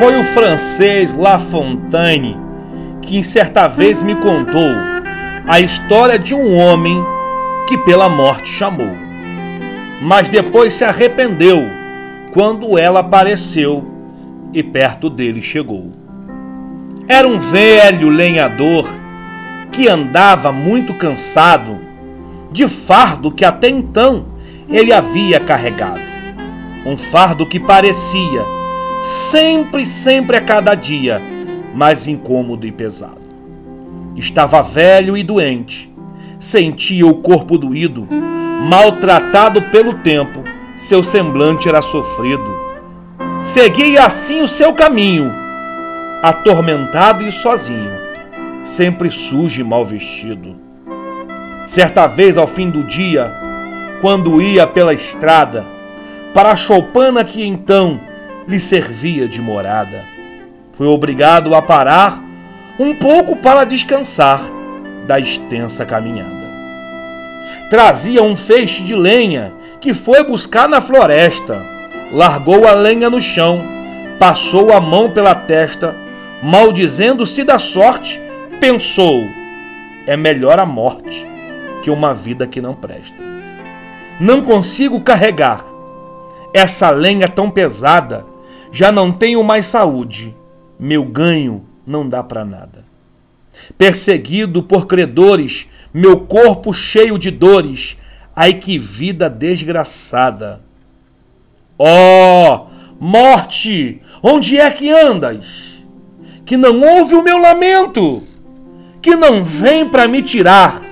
Foi o francês La Fontaine que certa vez me contou a história de um homem que pela morte chamou, mas depois se arrependeu quando ela apareceu e perto dele chegou. Era um velho lenhador que andava muito cansado de fardo que até então ele havia carregado. Um fardo que parecia sempre, sempre a cada dia mais incômodo e pesado. Estava velho e doente, sentia o corpo doído, maltratado pelo tempo, seu semblante era sofrido. Seguia assim o seu caminho, atormentado e sozinho, sempre sujo e mal vestido. Certa vez, ao fim do dia, quando ia pela estrada, para a choupana que então lhe servia de morada, foi obrigado a parar um pouco para descansar da extensa caminhada. Trazia um feixe de lenha que foi buscar na floresta, largou a lenha no chão, passou a mão pela testa maldizendo-se da sorte, pensou: é melhor a morte que uma vida que não presta. Não consigo carregar essa lenha tão pesada, já não tenho mais saúde, meu ganho não dá para nada. Perseguido por credores, meu corpo cheio de dores, ai que vida desgraçada. Ó, oh, morte, onde é que andas? que não ouve o meu lamento, que não vem para me tirar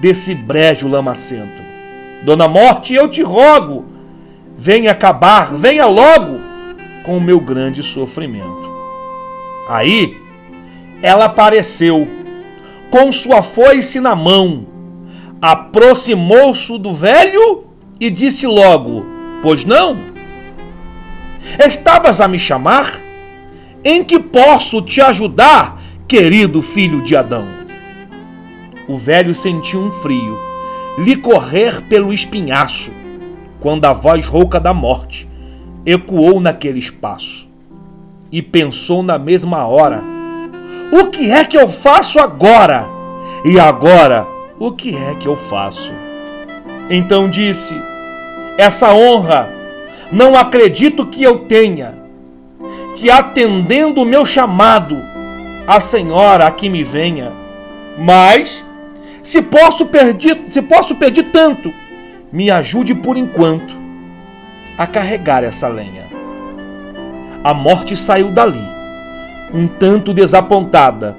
desse brejo lamacento. Dona Morte, eu te rogo, venha acabar, venha logo com o meu grande sofrimento. Aí ela apareceu com sua foice na mão, aproximou-se do velho e disse logo: Pois não? Estavas a me chamar? Em que posso te ajudar, querido filho de Adão? O velho sentiu um frio lhe correr pelo espinhaço, quando a voz rouca da morte ecoou naquele espaço. E pensou na mesma hora: O que é que eu faço agora? E agora, o que é que eu faço? Então disse: Essa honra não acredito que eu tenha que atendendo o meu chamado, a senhora aqui me venha. Mas, se posso pedir, se posso pedir tanto, me ajude por enquanto a carregar essa lenha. A morte saiu dali, um tanto desapontada,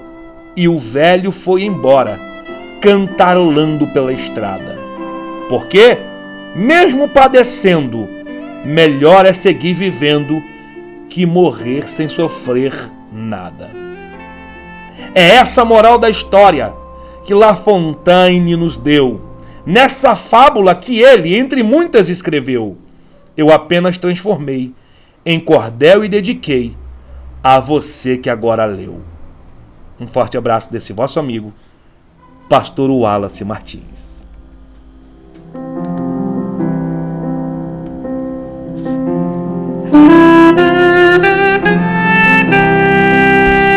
e o velho foi embora, cantarolando pela estrada. Porque, mesmo padecendo, melhor é seguir vivendo que morrer sem sofrer nada. É essa moral da história que La Fontaine nos deu, nessa fábula que ele, entre muitas, escreveu. Eu apenas transformei em cordel e dediquei a você que agora leu. Um forte abraço desse vosso amigo, Pastor Wallace Martins.